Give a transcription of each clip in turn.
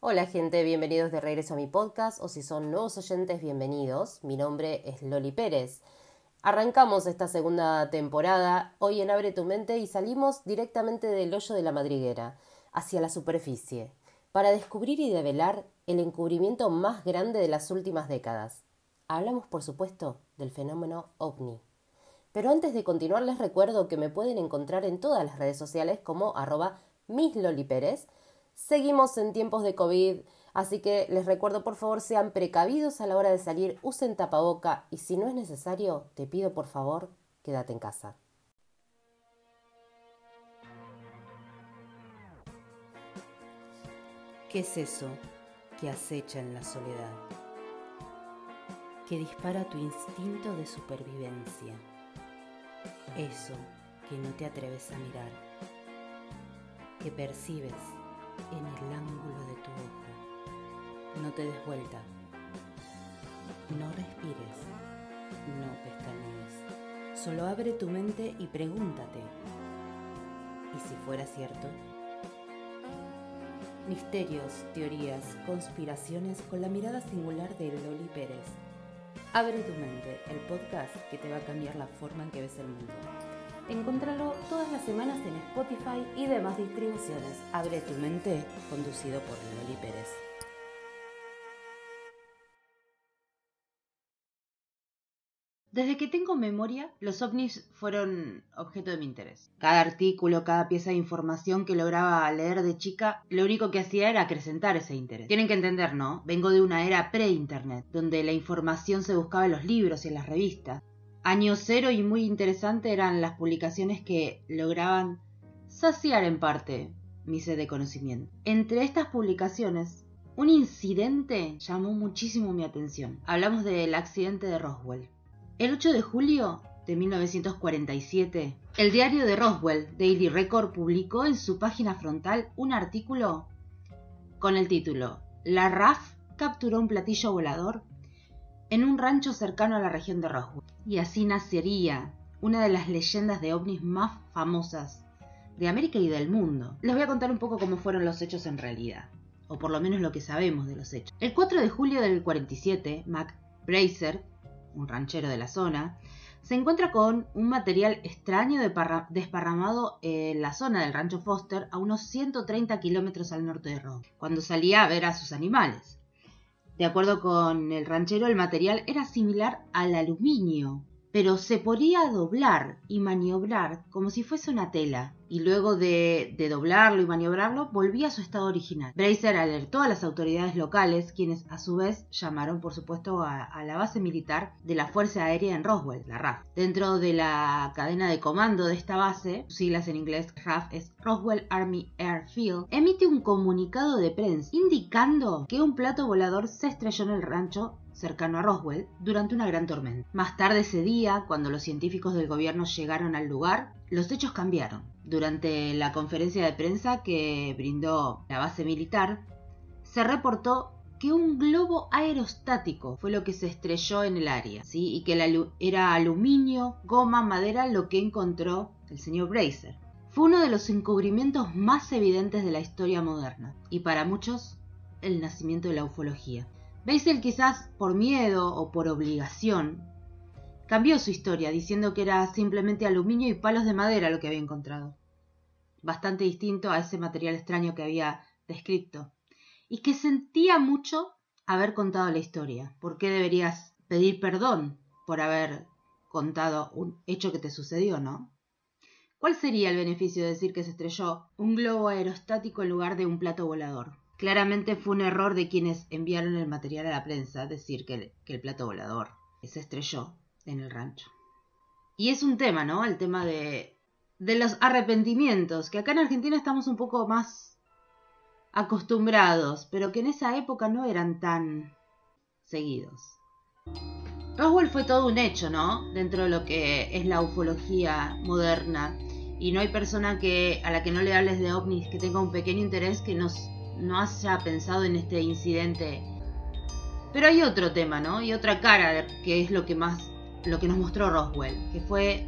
Hola gente, bienvenidos de regreso a mi podcast o si son nuevos oyentes, bienvenidos. Mi nombre es Loli Pérez. Arrancamos esta segunda temporada hoy en Abre tu mente y salimos directamente del hoyo de la madriguera, hacia la superficie, para descubrir y develar el encubrimiento más grande de las últimas décadas. Hablamos, por supuesto, del fenómeno ovni. Pero antes de continuar les recuerdo que me pueden encontrar en todas las redes sociales como arroba mislolipérez Seguimos en tiempos de COVID, así que les recuerdo por favor sean precavidos a la hora de salir, usen tapaboca y si no es necesario, te pido por favor, quédate en casa. ¿Qué es eso que acecha en la soledad? Que dispara tu instinto de supervivencia. Eso que no te atreves a mirar. Que percibes en el ángulo de tu ojo. No te des vuelta. No respires. No pestañees. Solo abre tu mente y pregúntate. ¿Y si fuera cierto? Misterios, teorías, conspiraciones con la mirada singular de Loli Pérez. Abre tu mente, el podcast que te va a cambiar la forma en que ves el mundo. Encontralo todas las semanas en Spotify y demás distribuciones. Abre tu mente, conducido por Loli Pérez. Desde que tengo memoria, los ovnis fueron objeto de mi interés. Cada artículo, cada pieza de información que lograba leer de chica, lo único que hacía era acrecentar ese interés. Tienen que entender, ¿no? Vengo de una era pre-internet, donde la información se buscaba en los libros y en las revistas. Año cero y muy interesante eran las publicaciones que lograban saciar en parte mi sed de conocimiento. Entre estas publicaciones, un incidente llamó muchísimo mi atención. Hablamos del accidente de Roswell. El 8 de julio de 1947, el diario de Roswell, Daily Record, publicó en su página frontal un artículo con el título La RAF capturó un platillo volador en un rancho cercano a la región de Roswell. Y así nacería una de las leyendas de ovnis más famosas de América y del mundo. Les voy a contar un poco cómo fueron los hechos en realidad, o por lo menos lo que sabemos de los hechos. El 4 de julio del 47, Mac Bracer, un ranchero de la zona, se encuentra con un material extraño desparramado en la zona del rancho Foster a unos 130 kilómetros al norte de Roswell, cuando salía a ver a sus animales. De acuerdo con el ranchero, el material era similar al aluminio, pero se podía doblar y maniobrar como si fuese una tela y luego de, doblarlo y maniobrarlo volvía a su estado original. Bracer alertó a las autoridades locales, quienes a su vez llamaron por supuesto a, la base militar de la Fuerza Aérea en Roswell, la RAF. Dentro de la cadena de comando de esta base, siglas en inglés RAF es Roswell Army Airfield, emite un comunicado de prensa indicando que un plato volador se estrelló en el rancho cercano a Roswell, durante una gran tormenta. Más tarde ese día, cuando los científicos del gobierno llegaron al lugar, los hechos cambiaron. Durante la conferencia de prensa que brindó la base militar, se reportó que un globo aerostático fue lo que se estrelló en el área, ¿sí? y que era aluminio, goma, madera lo que encontró el señor Bracer. Fue uno de los encubrimientos más evidentes de la historia moderna, y para muchos, el nacimiento de la ufología. Beisel quizás por miedo o por obligación cambió su historia diciendo que era simplemente aluminio y palos de madera lo que había encontrado. Bastante distinto a ese material extraño que había descrito. Y que sentía mucho haber contado la historia. ¿Por qué deberías pedir perdón por haber contado un hecho que te sucedió, no? ¿Cuál sería el beneficio de decir que se estrelló un globo aerostático en lugar de un plato volador? Claramente fue un error de quienes enviaron el material a la prensa decir que el, plato volador se estrelló en el rancho. Y es un tema, ¿no? El tema de, de los arrepentimientos, que acá en Argentina estamos un poco más acostumbrados, pero que en esa época no eran tan seguidos. Roswell fue todo un hecho, ¿no? Dentro de lo que es la ufología moderna. Y no hay persona que, a la que no le hables de ovnis que tenga un pequeño interés que nos no haya pensado en este incidente. Pero hay otro tema, ¿no? Y otra cara que es lo que más, lo que nos mostró Roswell, que fue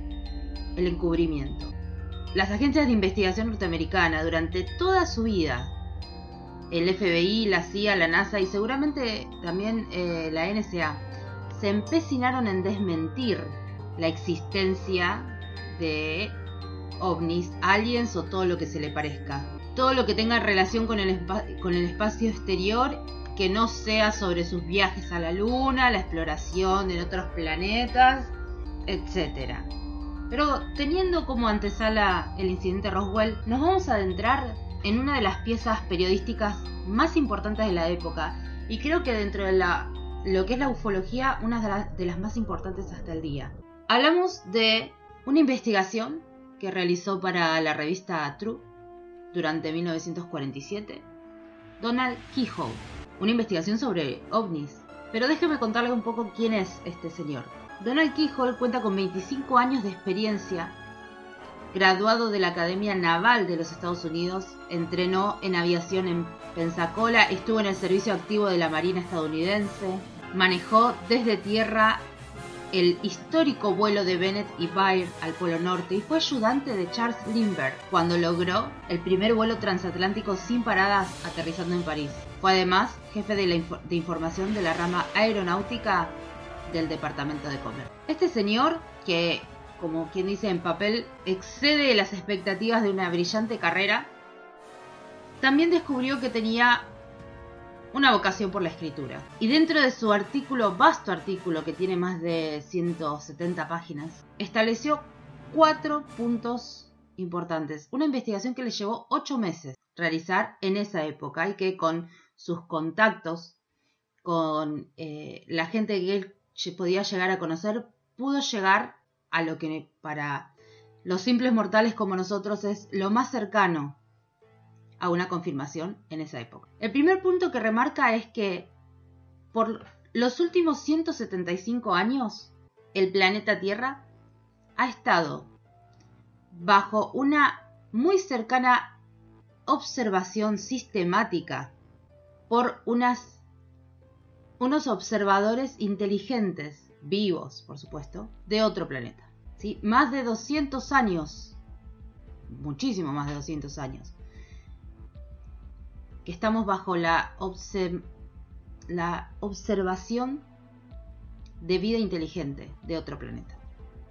el encubrimiento. Las agencias de investigación norteamericana durante toda su vida el FBI, la CIA, la NASA y seguramente también eh, la NSA se empecinaron en desmentir la existencia de ovnis, aliens o todo lo que se le parezca. Todo lo que tenga relación con el, con el espacio exterior que no sea sobre sus viajes a la luna, la exploración de otros planetas, etc. Pero teniendo como antesala el incidente Roswell, nos vamos a adentrar en una de las piezas periodísticas más importantes de la época y creo que dentro de la, lo que es la ufología, una de las más importantes hasta el día. Hablamos de una investigación que realizó para la revista True durante 1947 Donald Keyhoe, una investigación sobre ovnis. Pero déjeme contarle un poco quién es este señor. Donald Keyhoe cuenta con 25 años de experiencia graduado de la Academia Naval de los Estados Unidos, entrenó en aviación en Pensacola, estuvo en el servicio activo de la Marina estadounidense, manejó desde tierra el histórico vuelo de Bennett y Baird al Polo Norte y fue ayudante de Charles Lindbergh cuando logró el primer vuelo transatlántico sin paradas aterrizando en París. Fue además jefe de, de información de la rama aeronáutica del Departamento de Comercio. Este señor, que como quien dice en papel, excede las expectativas de una brillante carrera, también descubrió que tenía una vocación por la escritura. Y dentro de su artículo, vasto artículo que tiene más de 170 páginas, estableció cuatro puntos importantes. Una investigación que le llevó ocho meses realizar en esa época y que con sus contactos, con eh, la gente que él podía llegar a conocer, pudo llegar a lo que para los simples mortales como nosotros es lo más cercano a una confirmación en esa época. El primer punto que remarca es que por los últimos 175 años el planeta Tierra ha estado bajo una muy cercana observación sistemática por unas, unos observadores inteligentes vivos, por supuesto, de otro planeta. ¿sí? Más de 200 años, muchísimo más de 200 años, estamos bajo la, la observación de vida inteligente de otro planeta,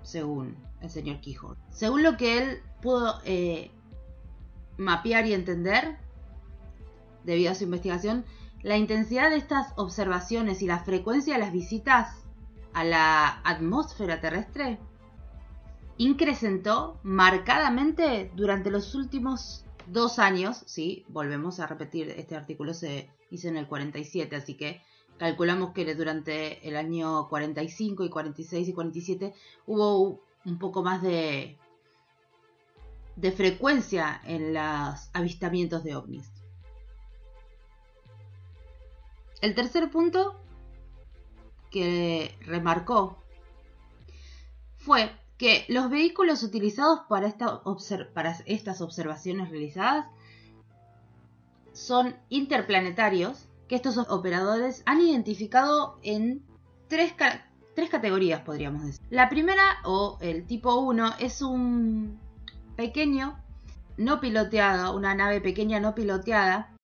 según el señor Quijote. Según lo que él pudo eh, mapear y entender, debido a su investigación, la intensidad de estas observaciones y la frecuencia de las visitas a la atmósfera terrestre incrementó marcadamente durante los últimos dos años, sí, volvemos a repetir, este artículo se hizo en el 47, así que calculamos que durante el año 45 y 46 y 47 hubo un poco más de, de frecuencia en los avistamientos de ovnis. El tercer punto que remarcó fue que los vehículos utilizados para, estas observaciones realizadas son interplanetarios que estos operadores han identificado en tres, tres categorías, podríamos decir. La primera, o el tipo 1, es un pequeño no piloteado, una nave pequeña no piloteada,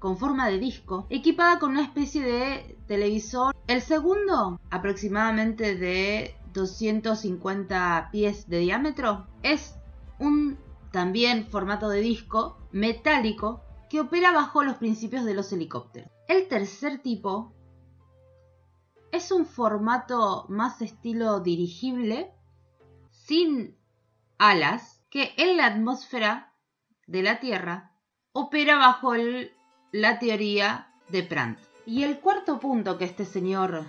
con forma de disco, equipada con una especie de televisor. El segundo, aproximadamente de 250 pies de diámetro, es un también formato de disco metálico que opera bajo los principios de los helicópteros. El tercer tipo es un formato más estilo dirigible, sin alas, que en la atmósfera de la Tierra opera bajo la teoría de Brandt. Y el cuarto punto que este señor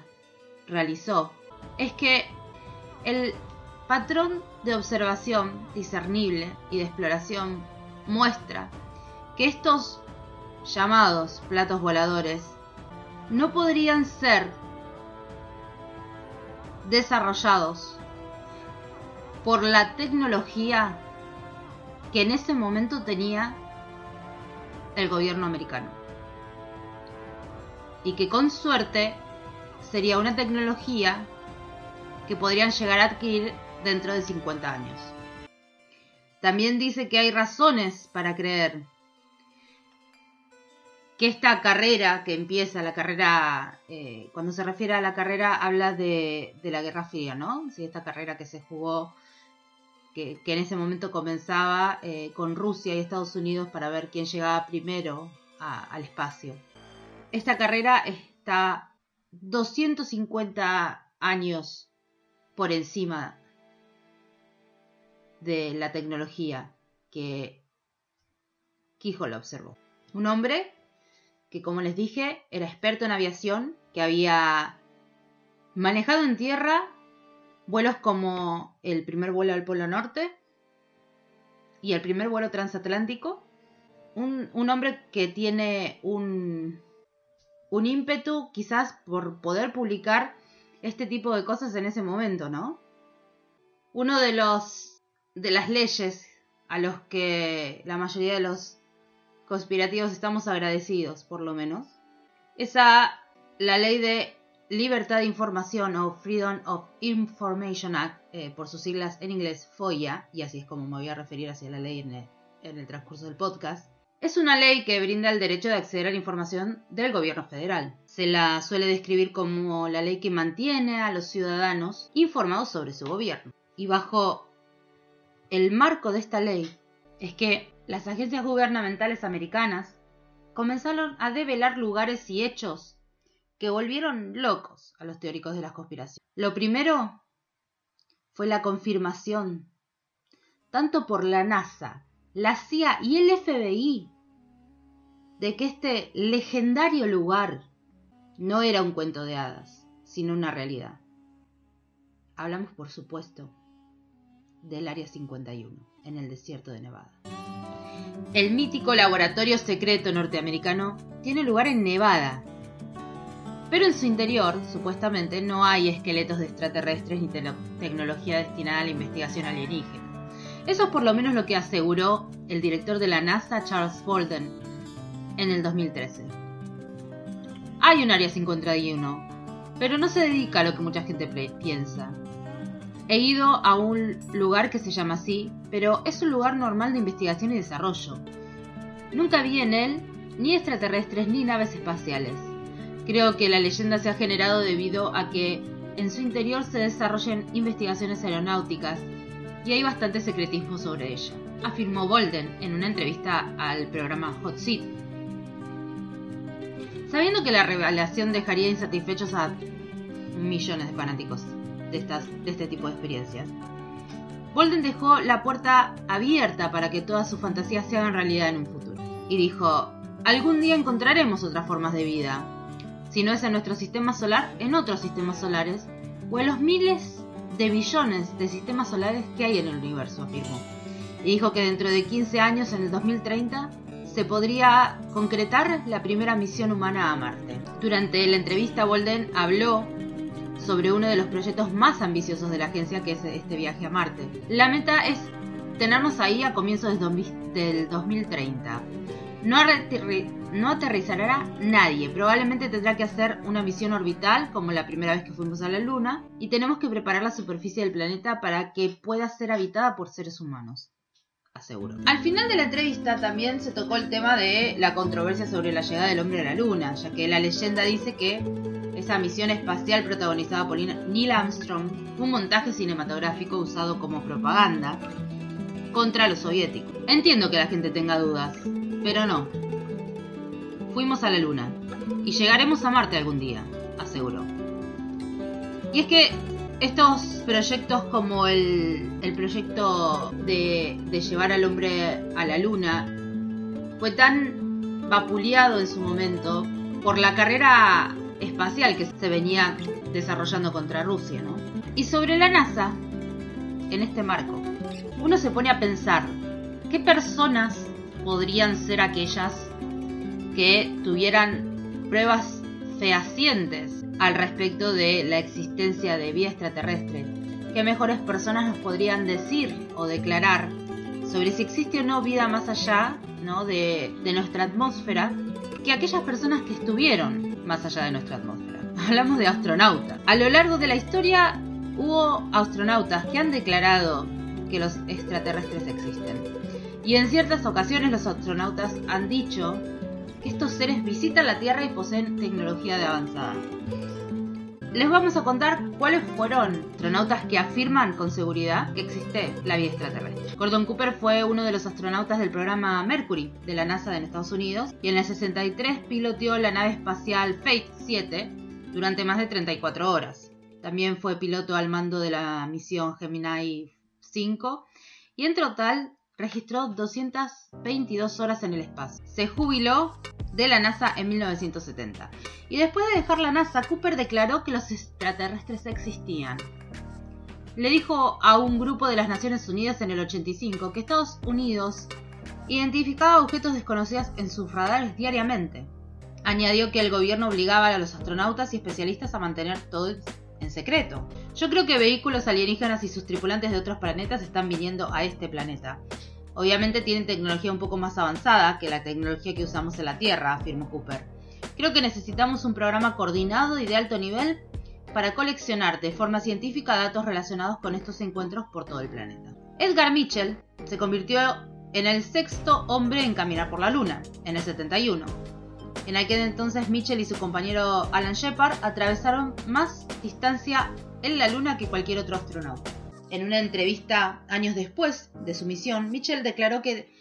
realizó es que el patrón de observación discernible y de exploración muestra que estos llamados platos voladores no podrían ser desarrollados por la tecnología que en ese momento tenía el gobierno americano. Y que con suerte sería una tecnología que podrían llegar a adquirir dentro de 50 años. También dice que hay razones para creer que esta carrera que empieza, la carrera, eh, cuando se refiere a la carrera, habla de, la Guerra Fría, ¿no? Sí, esta carrera que se jugó, que, en ese momento comenzaba eh, con Rusia y Estados Unidos para ver quién llegaba primero al espacio. Esta carrera está 250 años por encima de la tecnología que lo observó. Un hombre que, como les dije, era experto en aviación, que había manejado en tierra vuelos como el primer vuelo al Polo Norte y el primer vuelo transatlántico. Un, un hombre que tiene un, un ímpetu quizás por poder publicar este tipo de cosas en ese momento, ¿no? Uno de los de las leyes a los que la mayoría de los conspirativos estamos agradecidos, por lo menos, es la ley de libertad de información o Freedom of Information Act, eh, por sus siglas en inglés FOIA, y así es como me voy a referir hacia la ley en el transcurso del podcast, es una ley que brinda el derecho de acceder a la información del gobierno federal. Se la suele describir como la ley que mantiene a los ciudadanos informados sobre su gobierno. Y bajo el marco de esta ley es que las agencias gubernamentales americanas comenzaron a develar lugares y hechos que volvieron locos a los teóricos de las conspiraciones. Lo primero fue la confirmación, tanto por la NASA, la CIA y el FBI, de que este legendario lugar no era un cuento de hadas, sino una realidad. Hablamos, por supuesto, del Área 51, en el desierto de Nevada. El mítico laboratorio secreto norteamericano tiene lugar en Nevada, pero en su interior, supuestamente, no hay esqueletos de extraterrestres ni tecnología destinada a la investigación alienígena. Eso es por lo menos lo que aseguró el director de la NASA, Charles Bolden, en el 2013. Hay un área 51, pero no se dedica a lo que mucha gente piensa. He ido a un lugar que se llama así, pero es un lugar normal de investigación y desarrollo. Nunca vi en él ni extraterrestres ni naves espaciales. Creo que la leyenda se ha generado debido a que en su interior se desarrollan investigaciones aeronáuticas y hay bastante secretismo sobre ello, afirmó Bolden en una entrevista al programa Hot Seat sabiendo que la revelación dejaría insatisfechos a millones de fanáticos de, este tipo de experiencias. Bolden dejó la puerta abierta para que todas sus fantasías se hagan realidad en un futuro. Y dijo, algún día encontraremos otras formas de vida. Si no es en nuestro sistema solar, en otros sistemas solares, o en los miles de billones de sistemas solares que hay en el universo, afirmó. Y dijo que dentro de 15 años, en el 2030, se podría concretar la primera misión humana a Marte. Durante la entrevista, Bolden habló sobre uno de los proyectos más ambiciosos de la agencia, que es este viaje a Marte. La meta es tenernos ahí a comienzos del 2030. No, no aterrizará nadie, probablemente tendrá que hacer una misión orbital como la primera vez que fuimos a la Luna y tenemos que preparar la superficie del planeta para que pueda ser habitada por seres humanos Al final de la entrevista también se tocó el tema de la controversia sobre la llegada del hombre a la luna, ya que la leyenda dice que esa misión espacial protagonizada por Neil Armstrong fue un montaje cinematográfico usado como propaganda contra los soviéticos. Entiendo que la gente tenga dudas, pero no. Fuimos a la luna y llegaremos a Marte algún día, aseguró. Y es que estos proyectos como el, proyecto de, llevar al hombre a la luna fue tan vapuleado en su momento por la carrera espacial que se venía desarrollando contra Rusia, ¿no? Y sobre la NASA, en este marco, uno se pone a pensar, ¿qué personas podrían ser aquellas que tuvieran pruebas fehacientes al respecto de la existencia de vida extraterrestre. ¿Qué mejores personas nos podrían decir o declarar sobre si existe o no vida más allá de, de nuestra atmósfera que aquellas personas que estuvieron más allá de nuestra atmósfera? Hablamos de astronautas. A lo largo de la historia hubo astronautas que han declarado que los extraterrestres existen. Y en ciertas ocasiones los astronautas han dicho que estos seres visitan la Tierra y poseen tecnología de avanzada. Les vamos a contar cuáles fueron astronautas que afirman con seguridad que existe la vida extraterrestre. Gordon Cooper fue uno de los astronautas del programa Mercury de la NASA en Estados Unidos y en el 63 piloteó la nave espacial Fate 7 durante más de 34 horas. También fue piloto al mando de la misión Gemini 5 y en total registró 222 horas en el espacio. Se jubiló de la NASA en 1970. Y después de dejar la NASA, Cooper declaró que los extraterrestres existían. Le dijo a un grupo de las Naciones Unidas en el 85 que Estados Unidos identificaba objetos desconocidos en sus radares diariamente. Añadió que el gobierno obligaba a los astronautas y especialistas a mantener todo en secreto. Yo creo que vehículos alienígenas y sus tripulantes de otros planetas están viniendo a este planeta. Obviamente tienen tecnología un poco más avanzada que la tecnología que usamos en la Tierra, afirmó Cooper. Creo que necesitamos un programa coordinado y de alto nivel para coleccionar de forma científica datos relacionados con estos encuentros por todo el planeta. Edgar Mitchell se convirtió en el sexto hombre en caminar por la Luna, en el 71. En aquel entonces Mitchell y su compañero Alan Shepard atravesaron más distancia en la Luna que cualquier otro astronauta. En una entrevista años después de su misión, Mitchell declaró que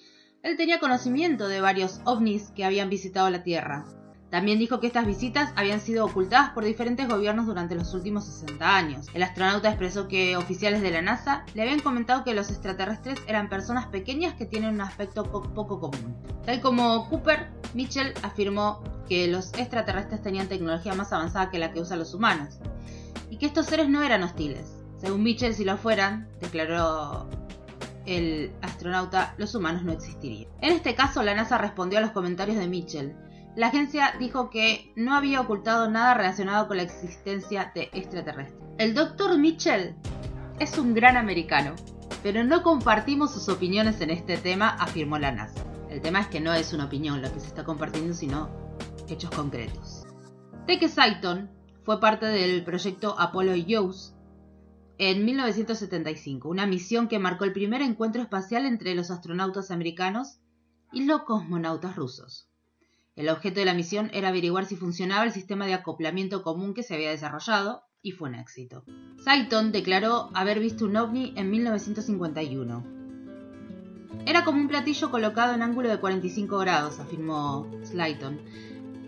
él tenía conocimiento de varios ovnis que habían visitado la Tierra. También dijo que estas visitas habían sido ocultadas por diferentes gobiernos durante los últimos 60 años. El astronauta expresó que oficiales de la NASA le habían comentado que los extraterrestres eran personas pequeñas que tienen un aspecto poco común. Tal como Cooper, Mitchell afirmó que los extraterrestres tenían tecnología más avanzada que la que usan los humanos y que estos seres no eran hostiles. Según Mitchell, si lo fueran, declaró el astronauta, los humanos no existirían. En este caso, la NASA respondió a los comentarios de Mitchell. La agencia dijo que no había ocultado nada relacionado con la existencia de extraterrestres. El doctor Mitchell es un gran americano, pero no compartimos sus opiniones en este tema, afirmó la NASA. El tema es que no es una opinión lo que se está compartiendo, sino hechos concretos. Teke Saiton fue parte del proyecto Apollo Youth en 1975, una misión que marcó el primer encuentro espacial entre los astronautas americanos y los cosmonautas rusos. El objeto de la misión era averiguar si funcionaba el sistema de acoplamiento común que se había desarrollado, y fue un éxito. Saiton declaró haber visto un ovni en 1951. Era como un platillo colocado en ángulo de 45 grados, afirmó Slayton,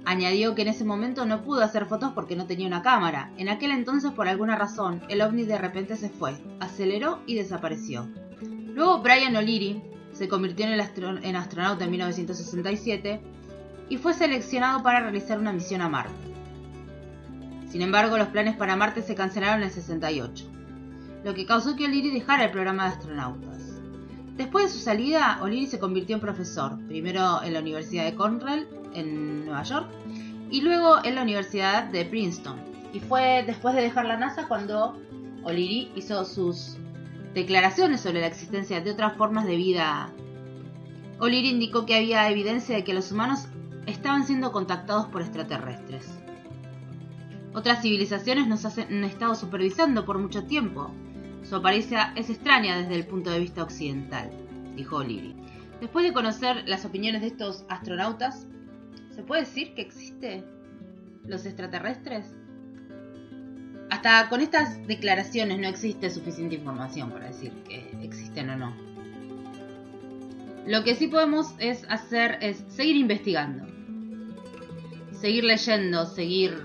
Añadió que en ese momento no pudo hacer fotos porque no tenía una cámara. En aquel entonces, por alguna razón, el ovni de repente se fue, aceleró y desapareció. Luego Brian O'Leary se convirtió en, astronauta en 1967 y fue seleccionado para realizar una misión a Marte. Sin embargo, los planes para Marte se cancelaron en el 68, lo que causó que O'Leary dejara el programa de astronautas. Después de su salida, O'Leary se convirtió en profesor, primero en la Universidad de Cornell, en Nueva York, y luego en la Universidad de Princeton. Y fue después de dejar la NASA cuando O'Leary hizo sus declaraciones sobre la existencia de otras formas de vida. O'Leary indicó que había evidencia de que los humanos estaban siendo contactados por extraterrestres. Otras civilizaciones nos han estado supervisando por mucho tiempo, su apariencia es extraña desde el punto de vista occidental, dijo O'Leary. Después de conocer las opiniones de estos astronautas, ¿se puede decir que existe los extraterrestres? Hasta con estas declaraciones no existe suficiente información para decir que existen o no. Lo que sí podemos es hacer es seguir investigando, seguir leyendo, seguir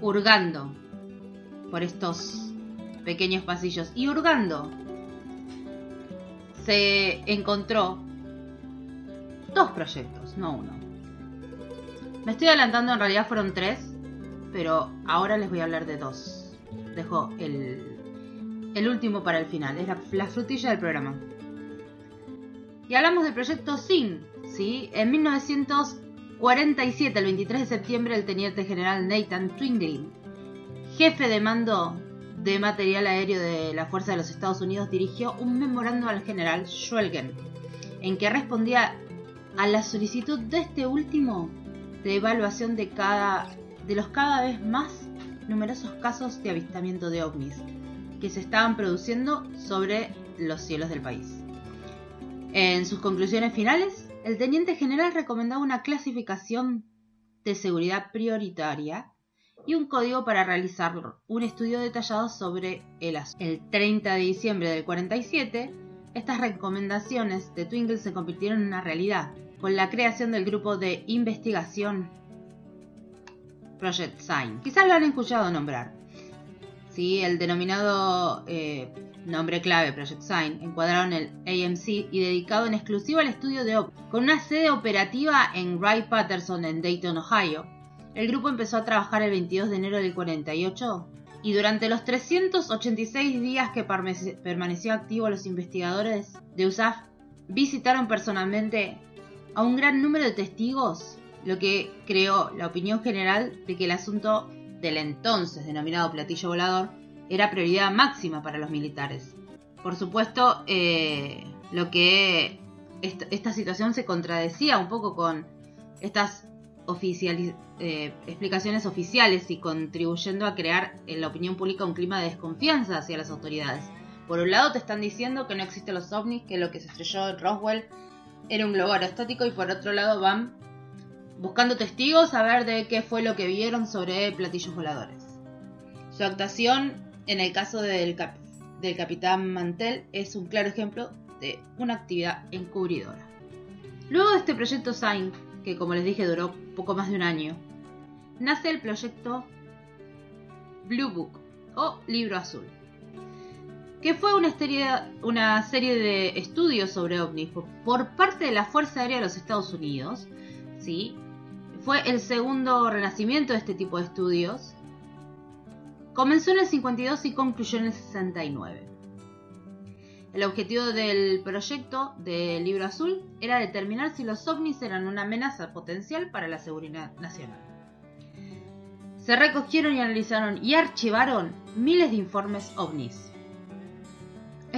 hurgando por estos pequeños pasillos. Y hurgando se encontró dos proyectos, no uno. Me estoy adelantando, en realidad fueron tres, pero ahora les voy a hablar de dos. Dejo el, el último para el final, es la, frutilla del programa. Y hablamos del proyecto SIN, ¿sí? En 1947, el 23 de septiembre, el teniente general Nathan Twingling, jefe de mando de material aéreo de la Fuerza de los Estados Unidos dirigió un memorando al general Schwelgen, en que respondía a la solicitud de este último de evaluación de, cada, de los cada vez más numerosos casos de avistamiento de ovnis que se estaban produciendo sobre los cielos del país. En sus conclusiones finales, el teniente general recomendaba una clasificación de seguridad prioritaria y un código para realizar un estudio detallado sobre el asunto. El 30 de diciembre del 47, estas recomendaciones de Twinkle se convirtieron en una realidad, con la creación del grupo de investigación Project Sign. Quizás lo han escuchado nombrar. ¿Sí? El denominado eh, nombre clave Project Sign, encuadrado en el AMC y dedicado en exclusiva al estudio de OP, con una sede operativa en Wright Patterson en Dayton, Ohio. El grupo empezó a trabajar el 22 de enero del 48 y durante los 386 días que permaneció activo los investigadores de USAF visitaron personalmente a un gran número de testigos, lo que creó la opinión general de que el asunto del entonces denominado platillo volador era prioridad máxima para los militares. Por supuesto, eh, lo que esta, situación se contradecía un poco con estas eh, explicaciones oficiales y contribuyendo a crear en la opinión pública un clima de desconfianza hacia las autoridades. Por un lado te están diciendo que no existen los ovnis, que lo que se estrelló en Roswell era un globo aerostático y por otro lado van buscando testigos a ver de qué fue lo que vieron sobre platillos voladores. Su actuación en el caso del, capitán Mantel es un claro ejemplo de una actividad encubridora. Luego de este proyecto SIGN, que como les dije duró poco más de un año, nace el proyecto Blue Book o Libro Azul, que fue una serie, una serie de estudios sobre ovnis por parte de la Fuerza Aérea de los Estados Unidos. ¿sí? Fue el segundo renacimiento de este tipo de estudios Comenzó en el 52 y concluyó en el 69. El objetivo del proyecto del libro azul era determinar si los ovnis eran una amenaza potencial para la seguridad nacional. Se recogieron y analizaron y archivaron miles de informes ovnis.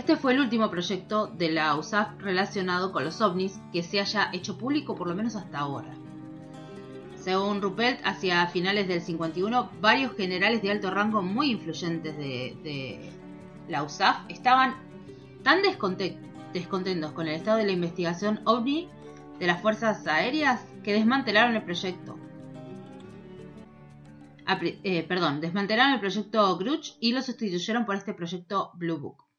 Este fue el último proyecto de la USAF relacionado con los ovnis que se haya hecho público por lo menos hasta ahora. Según Ruppelt, hacia finales del 51, varios generales de alto rango muy influyentes de, la USAF estaban tan descontentos con el estado de la investigación OVNI de las fuerzas aéreas que desmantelaron el proyecto. Eh, perdón, desmantelaron el proyecto Grudge y lo sustituyeron por este proyecto Blue Book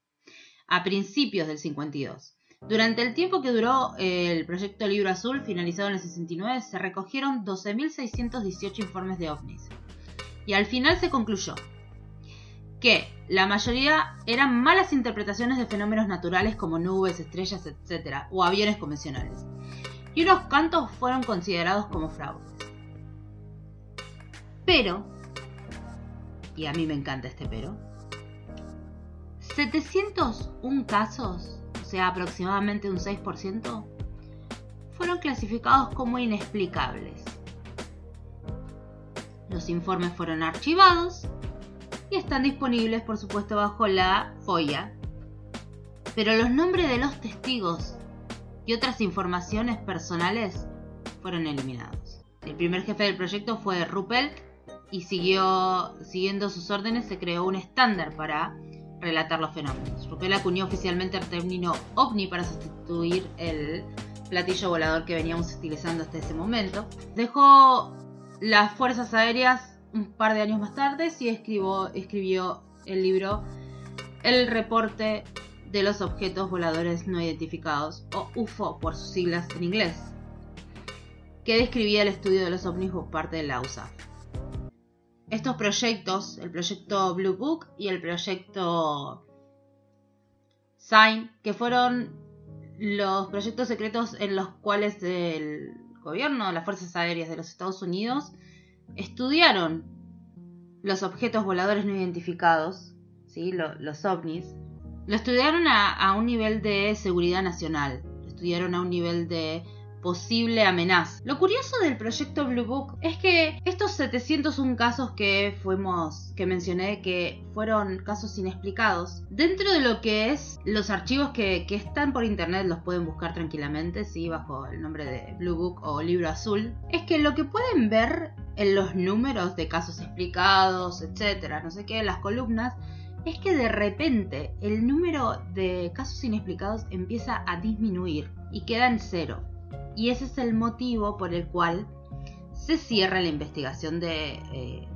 a principios del 52. Durante el tiempo que duró eh, el proyecto Libro Azul, finalizado en el 69, se recogieron 12.618 informes de ovnis. Y al final se concluyó que la mayoría eran malas interpretaciones de fenómenos naturales como nubes, estrellas, etc., o aviones convencionales. Y unos cantos fueron considerados como fraudes. Pero, y a mí me encanta este pero, 701 casos sea aproximadamente un 6%, fueron clasificados como inexplicables. Los informes fueron archivados y están disponibles, por supuesto, bajo la FOIA. Pero los nombres de los testigos y otras informaciones personales fueron eliminados. El primer jefe del proyecto fue Ruppelt y siguió, siguiendo sus órdenes se creó un estándar para relatar los fenómenos. Ruppel acuñó oficialmente el término ovni para sustituir el platillo volador que veníamos utilizando hasta ese momento. Dejó las fuerzas aéreas un par de años más tarde y escribió el libro El reporte de los objetos voladores no identificados, o UFO por sus siglas en inglés, que describía el estudio de los ovnis por parte de la USAF estos proyectos, el proyecto Blue Book y el proyecto Sign, que fueron los proyectos secretos en los cuales el gobierno, las Fuerzas Aéreas de los Estados Unidos, estudiaron los objetos voladores no identificados, ¿sí? los ovnis, lo estudiaron a, a un nivel de seguridad nacional, lo estudiaron a un nivel de posible amenaza. Lo curioso del proyecto Blue Book es que estos 701 casos que fuimos, que mencioné que fueron casos inexplicados, dentro de lo que es los archivos que, están por internet los pueden buscar tranquilamente, sí, bajo el nombre de Blue Book o libro azul, es que lo que pueden ver en los números de casos explicados, etcétera, no sé qué, las columnas, es que de repente el número de casos inexplicados empieza a disminuir y queda en cero. Y ese es el motivo por el cual se cierra la investigación de, eh,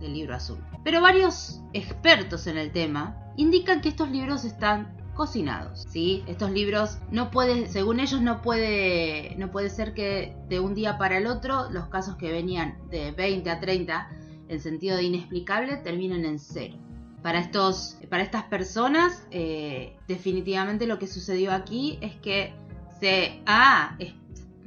del libro azul. Pero varios expertos en el tema indican que estos libros están cocinados, ¿sí? Estos libros no puede, según ellos no puede, no puede ser que de un día para el otro los casos que venían de 20 a 30 en sentido de inexplicable terminen en cero. Para, estos, para estas personas, eh, definitivamente lo que sucedió aquí es que se ha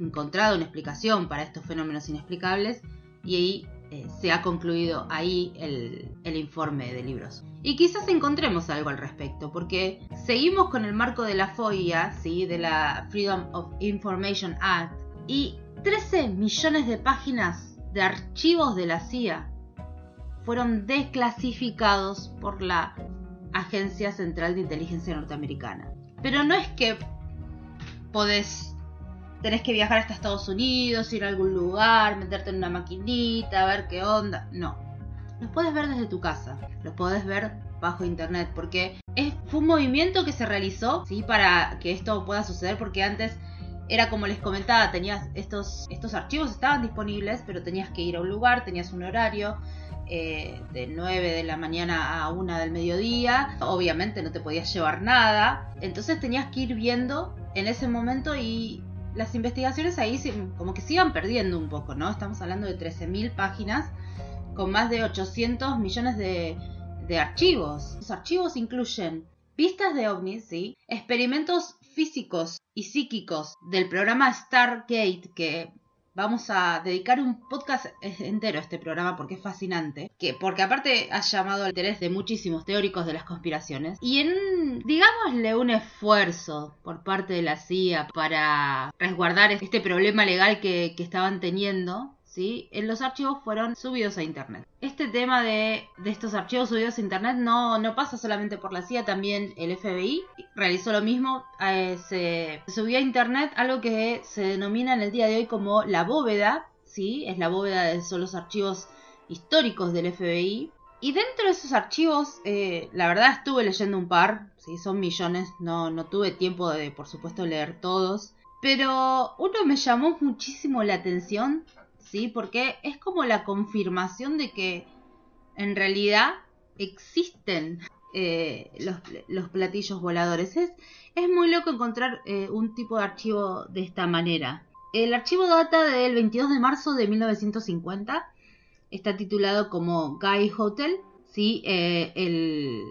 encontrado una explicación para estos fenómenos inexplicables y ahí eh, se ha concluido ahí el, el, informe de libros. Y quizás encontremos algo al respecto, porque seguimos con el marco de la FOIA, ¿sí? de la Freedom of Information Act, y 13 millones de páginas de archivos de la CIA fueron desclasificados por la Agencia Central de Inteligencia Norteamericana. Pero no es que podés tenés que viajar hasta Estados Unidos, ir a algún lugar, meterte en una maquinita, ver qué onda. No. Los puedes ver desde tu casa. Los podés ver bajo internet. Porque es, fue un movimiento que se realizó, ¿sí? Para que esto pueda suceder. Porque antes era como les comentaba, tenías estos, estos archivos estaban disponibles, pero tenías que ir a un lugar, tenías un horario. Eh, de 9 de la mañana a 1 del mediodía. Obviamente no te podías llevar nada. Entonces tenías que ir viendo en ese momento y las investigaciones ahí como que se iban perdiendo un poco, ¿no? Estamos hablando de 13.000 páginas con más de 800 millones de, de archivos. Los archivos incluyen pistas de ovnis, ¿sí? experimentos físicos y psíquicos del programa Stargate que vamos a dedicar un podcast entero a este programa porque es fascinante. Que, porque aparte ha llamado al interés de muchísimos teóricos de las conspiraciones. Y en, digámosle, un esfuerzo por parte de la CIA para resguardar este problema legal que, que estaban teniendo, ¿sí? Los archivos fueron subidos a internet. Este tema de, estos archivos subidos a internet no, pasa solamente por la CIA, también el FBI realizó lo mismo. Eh, se, subió a internet algo que se denomina en el día de hoy como la bóveda. Es la bóveda de los archivos históricos del FBI. Y dentro de esos archivos, eh, la verdad estuve leyendo un par, ¿sí? son millones, no, no tuve tiempo de, por supuesto, leer todos. Pero uno me llamó muchísimo la atención ¿sí? Porque es como la confirmación de que en realidad existen eh, los, platillos voladores. Es, es muy loco encontrar eh, un tipo de archivo de esta manera. El archivo data del 22 de marzo de 1950. Está titulado como Guy Hotel. ¿sí? Eh, el,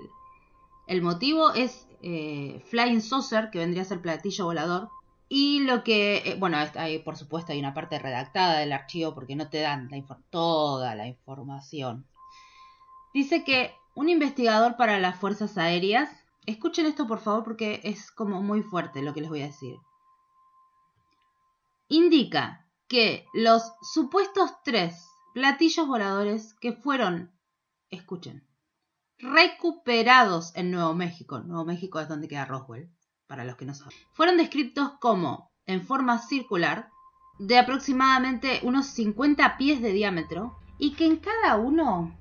el, motivo es Flying Saucer, que vendría a ser platillo volador. Y lo que, eh, bueno, hay, por supuesto hay una parte redactada del archivo porque no te dan toda la información. Dice que un investigador para las Fuerzas Aéreas, escuchen esto por favor porque es como muy fuerte lo que les voy a decir, indica que los supuestos tres platillos voladores que fueron, escuchen, recuperados en Nuevo México, Nuevo México es donde queda Roswell, para los que no saben, fueron descritos como en forma circular, de aproximadamente unos 50 pies de diámetro, y que en cada uno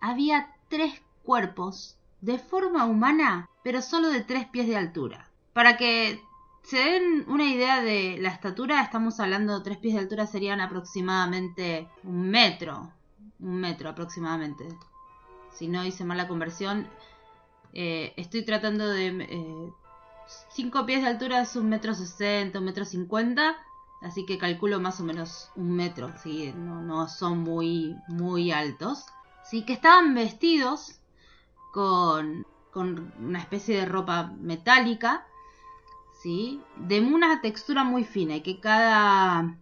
había tres cuerpos de forma humana, pero solo de tres pies de altura. Para que se den una idea de la estatura, estamos hablando de tres pies de altura serían aproximadamente un metro, un metro aproximadamente. Si no hice mala conversión, eh, estoy tratando de eh, 5 pies de altura es un metro sesenta, un metro cincuenta. Así que calculo más o menos un metro, ¿sí? no, son muy, muy altos. Sí, que estaban vestidos con, con una especie de ropa metálica, ¿sí? de una textura muy fina y que cada,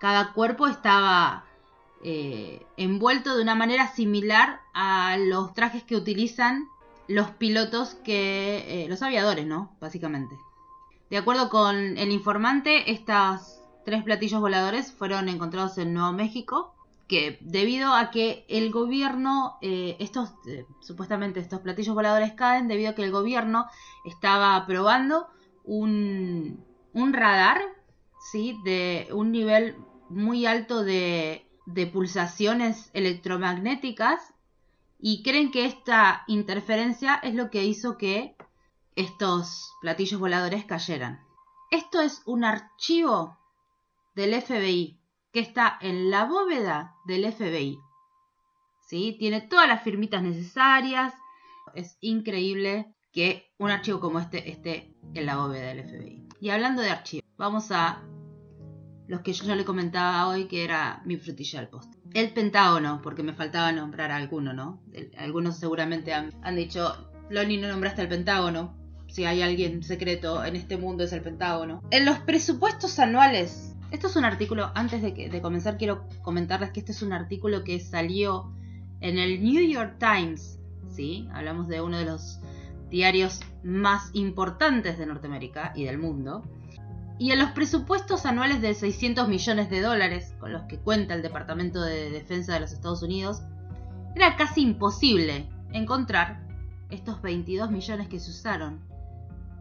cada cuerpo estaba eh, envuelto de una manera similar a los trajes que utilizan los pilotos que... Eh, los aviadores, ¿no? Básicamente. De acuerdo con el informante, estos tres platillos voladores fueron encontrados en Nuevo México, que debido a que el gobierno, eh, estos, eh, supuestamente estos platillos voladores caen debido a que el gobierno estaba probando un, un radar, ¿sí? De un nivel muy alto de, de pulsaciones electromagnéticas y creen que esta interferencia es lo que hizo que estos platillos voladores cayeran. Esto es un archivo del FBI, que está en la bóveda del FBI. ¿Sí? Tiene todas las firmitas necesarias. Es increíble que un archivo como este esté en la bóveda del FBI. Y hablando de archivos, vamos a los que yo ya le comentaba hoy que era mi frutilla del post. El Pentágono, porque me faltaba nombrar a alguno, ¿no? Algunos seguramente han, dicho, Loni, no nombraste el Pentágono. Si hay alguien secreto en este mundo es el Pentágono. En los presupuestos anuales, esto es un artículo, antes de, que, de comenzar quiero comentarles que este es un artículo que salió en el New York Times, ¿sí? Hablamos de uno de los diarios más importantes de Norteamérica y del mundo. Y en los presupuestos anuales de 600 millones de dólares con los que cuenta el Departamento de Defensa de los Estados Unidos, era casi imposible encontrar estos 22 millones que se usaron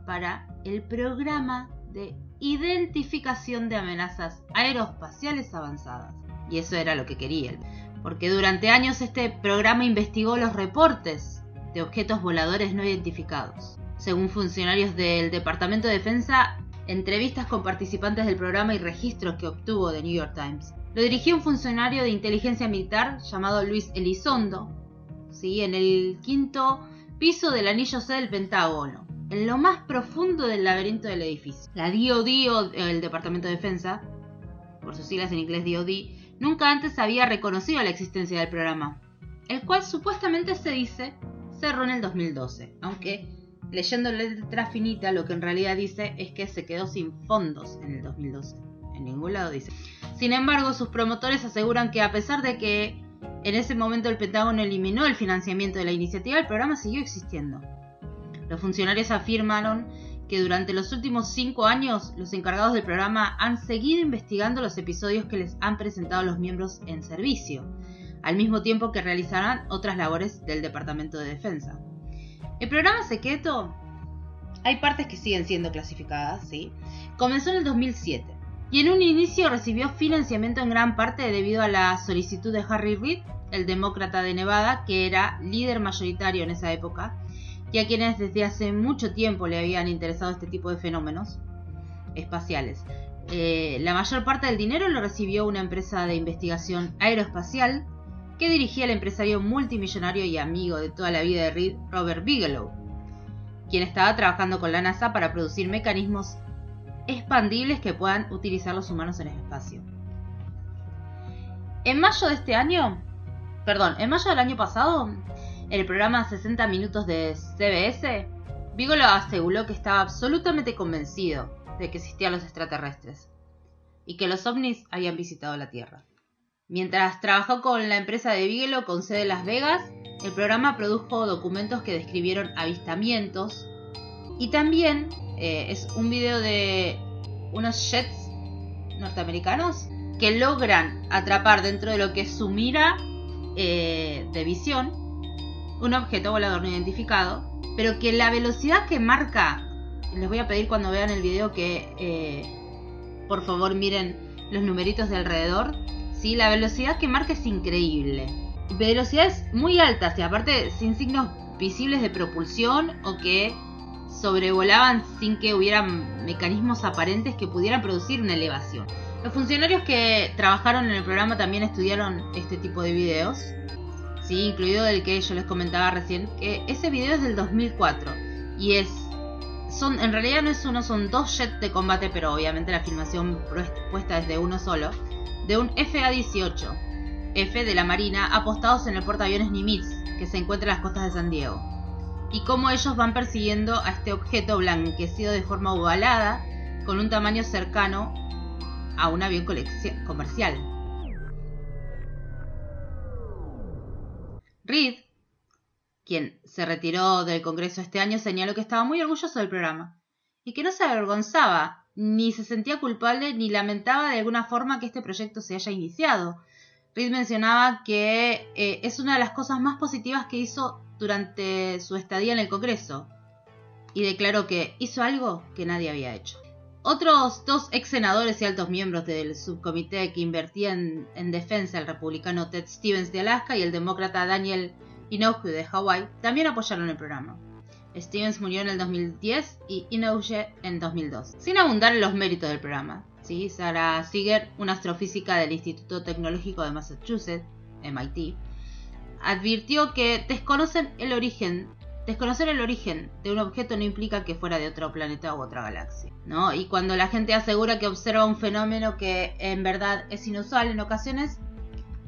para el programa de identificación de amenazas aeroespaciales avanzadas. Y eso era lo que quería, porque durante años este programa investigó los reportes de objetos voladores no identificados. Según funcionarios del Departamento de Defensa, entrevistas con participantes del programa y registros que obtuvo de New York Times. Lo dirigió un funcionario de inteligencia militar llamado Luis Elizondo, ¿sí? en el quinto piso del anillo C del Pentágono, en lo más profundo del laberinto del edificio. La DOD, el Departamento de Defensa, por sus siglas en inglés DOD, nunca antes había reconocido la existencia del programa, el cual supuestamente se dice cerró en el 2012, aunque leyendo la letra finita lo que en realidad dice es que se quedó sin fondos en el 2012. En ningún lado dice. Sin embargo, sus promotores aseguran que a pesar de que en ese momento el Pentágono eliminó el financiamiento de la iniciativa, el programa siguió existiendo. Los funcionarios afirmaron que durante los últimos cinco años los encargados del programa han seguido investigando los episodios que les han presentado los miembros en servicio, al mismo tiempo que realizarán otras labores del Departamento de Defensa. El programa secreto, hay partes que siguen siendo clasificadas, ¿sí? Comenzó en el 2007 y en un inicio recibió financiamiento en gran parte debido a la solicitud de Harry Reid, el demócrata de Nevada, que era líder mayoritario en esa época, y a quienes desde hace mucho tiempo le habían interesado este tipo de fenómenos espaciales. Eh, la mayor parte del dinero lo recibió una empresa de investigación aeroespacial que dirigía el empresario multimillonario y amigo de toda la vida de Reed, Robert Bigelow, quien estaba trabajando con la NASA para producir mecanismos expandibles que puedan utilizar los humanos en el espacio. En mayo de este año, perdón, en mayo del año pasado, el programa 60 minutos de CBS, Bigelow aseguró que estaba absolutamente convencido de que existían los extraterrestres y que los ovnis habían visitado la Tierra. Mientras trabajó con la empresa de Bigelow con sede en Las Vegas, el programa produjo documentos que describieron avistamientos. Y también eh, es un video de unos jets norteamericanos que logran atrapar dentro de lo que es su mira eh, de visión un objeto volador no identificado, pero que la velocidad que marca, les voy a pedir cuando vean el video que eh, por favor miren los numeritos de alrededor, ¿sí? la velocidad que marca es increíble. Velocidades muy altas y aparte sin signos visibles de propulsión o que sobrevolaban sin que hubieran mecanismos aparentes que pudieran producir una elevación. Los funcionarios que trabajaron en el programa también estudiaron este tipo de videos, ¿sí? incluido el que yo les comentaba recién, que ese video es del 2004 y es son en realidad no es uno, son dos jets de combate, pero obviamente la filmación puesta es de uno solo, de un FA-18, F de la Marina, apostados en el portaaviones Nimitz, que se encuentra en las costas de San Diego y cómo ellos van persiguiendo a este objeto blanquecido de forma ovalada con un tamaño cercano a un avión comercial. Reed, quien se retiró del Congreso este año, señaló que estaba muy orgulloso del programa y que no se avergonzaba, ni se sentía culpable, ni lamentaba de alguna forma que este proyecto se haya iniciado. Reed mencionaba que eh, es una de las cosas más positivas que hizo durante su estadía en el Congreso y declaró que hizo algo que nadie había hecho. Otros dos ex senadores y altos miembros del subcomité que invertían en defensa, el republicano Ted Stevens de Alaska y el demócrata Daniel Inouye de Hawái, también apoyaron el programa. Stevens murió en el 2010 y Inouye en 2002. Sin abundar en los méritos del programa, ¿sí? Sarah Seeger, una astrofísica del Instituto Tecnológico de Massachusetts, MIT, advirtió que desconocen el origen Desconocer el origen de un objeto no implica que fuera de otro planeta u otra galaxia, ¿no? Y cuando la gente asegura que observa un fenómeno que en verdad es inusual en ocasiones,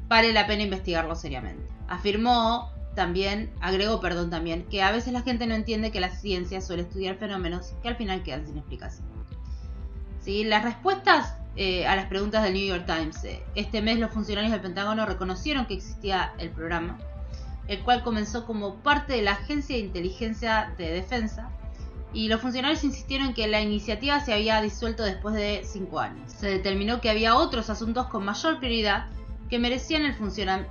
vale la pena investigarlo seriamente. Afirmó también, agregó, perdón, también, que a veces la gente no entiende que la ciencia suele estudiar fenómenos que al final quedan sin explicación. ¿Sí? Las respuestas eh, a las preguntas del New York Times. Eh, este mes los funcionarios del Pentágono reconocieron que existía el programa el cual comenzó como parte de la Agencia de Inteligencia de Defensa, y los funcionarios insistieron que la iniciativa se había disuelto después de cinco años. Se determinó que había otros asuntos con mayor prioridad que merecían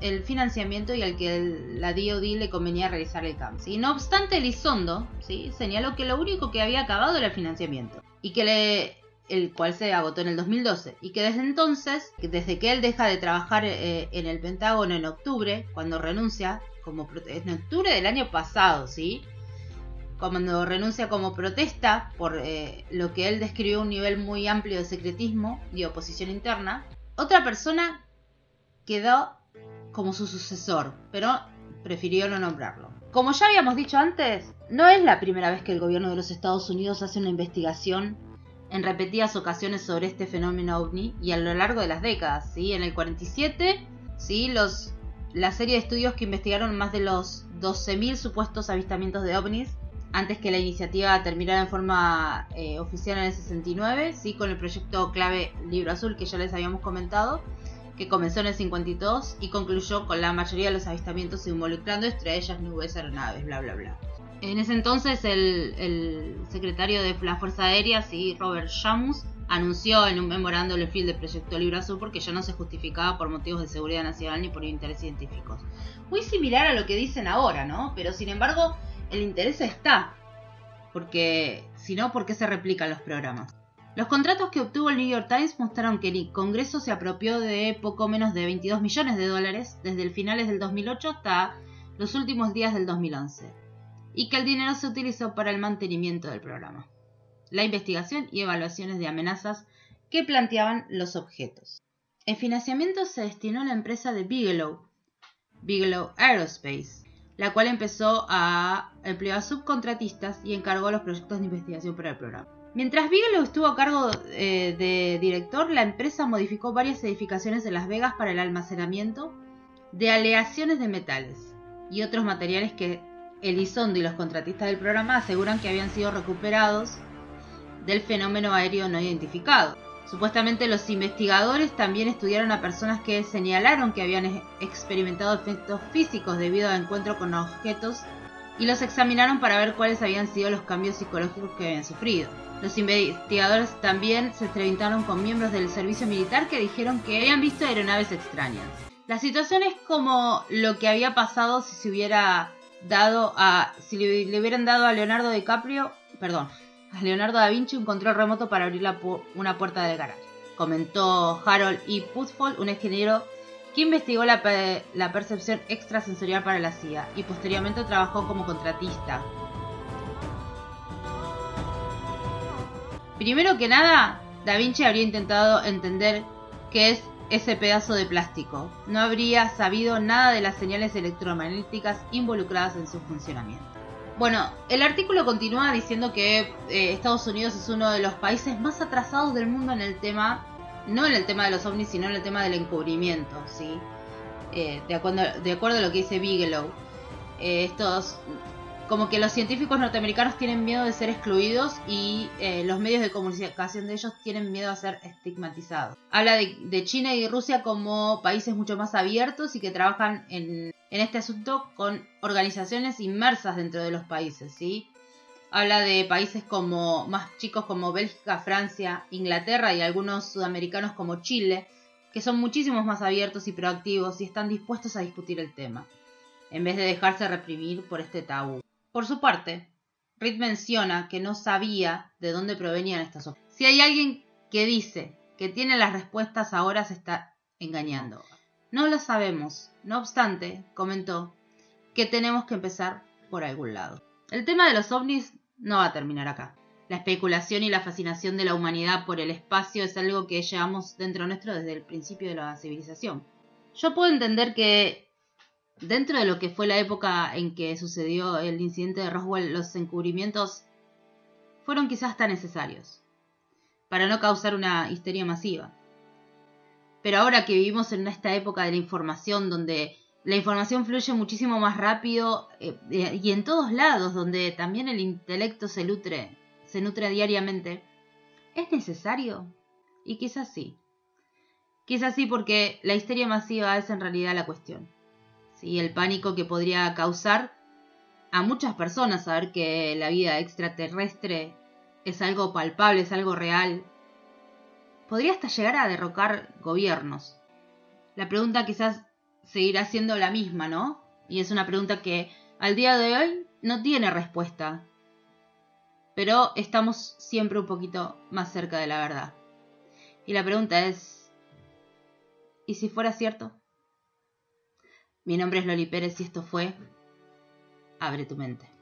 el, financiamiento y al que la DoD le convenía realizar el cambio. Y no obstante, Elizondo ¿sí? señaló que lo único que había acabado era el financiamiento y que le, el cual se agotó en el 2012 y que desde entonces, desde que él deja de trabajar eh, en el Pentágono en octubre, cuando renuncia, como en octubre del año pasado. Cuando renuncia como protesta por eh, lo que él describió un nivel muy amplio de secretismo y oposición interna, otra persona quedó como su sucesor, pero prefirió no nombrarlo. Como ya habíamos dicho antes, no es la primera vez que el gobierno de los Estados Unidos hace una investigación en repetidas ocasiones sobre este fenómeno ovni y a lo largo de las décadas, ¿sí? En el 47, ¿sí? Los la serie de estudios que investigaron más de los 12.000 supuestos avistamientos de ovnis antes que la iniciativa terminara en forma eh, oficial en el 69, ¿sí? con el proyecto clave Libro Azul que ya les habíamos comentado, que comenzó en el 52 y concluyó con la mayoría de los avistamientos involucrando estrellas, nubes, aeronaves, bla, bla, bla. En ese entonces el, secretario de la Fuerza Aérea, ¿sí? Robert Shamus, anunció en un memorando el fin del proyecto Libro Azul porque ya no se justificaba por motivos de seguridad nacional ni por intereses científicos. Muy similar a lo que dicen ahora, ¿no? Pero sin embargo, el interés está. Porque, si no, ¿por qué se replican los programas? Los contratos que obtuvo el New York Times mostraron que el Congreso se apropió de poco menos de 22 millones de dólares desde el finales del 2008 hasta los últimos días del 2011, y que el dinero se utilizó para el mantenimiento del programa la investigación y evaluaciones de amenazas que planteaban los objetos. El financiamiento se destinó a la empresa de Bigelow, Bigelow Aerospace, la cual empezó a emplear subcontratistas y encargó los proyectos de investigación para el programa. Mientras Bigelow estuvo a cargo eh, de director, la empresa modificó varias edificaciones en Las Vegas para el almacenamiento de aleaciones de metales y otros materiales que Elizondo y los contratistas del programa aseguran que habían sido recuperados del fenómeno aéreo no identificado. Supuestamente los investigadores también estudiaron a personas que señalaron que habían experimentado efectos físicos debido al encuentro con objetos y los examinaron para ver cuáles habían sido los cambios psicológicos que habían sufrido. Los investigadores también se entrevistaron con miembros del servicio militar que dijeron que habían visto aeronaves extrañas. La situación es como lo que había pasado si se hubiera dado a si le hubieran dado a Leonardo DiCaprio, perdón, Leonardo da Vinci un control remoto para abrir una puerta del garaje. Comentó Harold E. Putfold, un ingeniero que investigó la, la percepción extrasensorial para la CIA y posteriormente trabajó como contratista. Primero que nada, Da Vinci habría intentado entender qué es ese pedazo de plástico. No habría sabido nada de las señales electromagnéticas involucradas en su funcionamiento. Bueno, el artículo continúa diciendo que eh, Estados Unidos es uno de los países más atrasados del mundo en el tema, no en el tema de los ovnis, sino en el tema del encubrimiento, ¿sí? Eh, de, acuerdo, a lo que dice Bigelow. Eh, estos como que los científicos norteamericanos tienen miedo de ser excluidos y eh, los medios de comunicación de ellos tienen miedo a ser estigmatizados. Habla de, China y Rusia como países mucho más abiertos y que trabajan en, este asunto con organizaciones inmersas dentro de los países, ¿sí? Habla de países como más chicos como Bélgica, Francia, Inglaterra y algunos sudamericanos como Chile, que son muchísimos más abiertos y proactivos y están dispuestos a discutir el tema, en vez de dejarse reprimir por este tabú. Por su parte, Reed menciona que no sabía de dónde provenían estas opciones. Si hay alguien que dice que tiene las respuestas ahora se está engañando. No lo sabemos. No obstante, comentó que tenemos que empezar por algún lado. El tema de los ovnis no va a terminar acá. La especulación y la fascinación de la humanidad por el espacio es algo que llevamos dentro nuestro desde el principio de la civilización. Yo puedo entender que dentro de lo que fue la época en que sucedió el incidente de Roswell, los encubrimientos fueron quizás hasta necesarios para no causar una histeria masiva. Pero ahora que vivimos en esta época de la información donde la información fluye muchísimo más rápido eh, eh, y en todos lados, donde también el intelecto se nutre, se nutre diariamente, ¿es necesario? Y quizás sí. Quizás sí porque la histeria masiva es en realidad la cuestión. ¿Sí? El pánico que podría causar a muchas personas saber que la vida extraterrestre es algo palpable, es algo real. Podría hasta llegar a derrocar gobiernos. La pregunta quizás seguirá siendo la misma, ¿no? Y es una pregunta que al día de hoy no tiene respuesta. Pero estamos siempre un poquito más cerca de la verdad. Y la pregunta es, ¿y si fuera cierto? Mi nombre es Loli Pérez y esto fue Abre tu mente.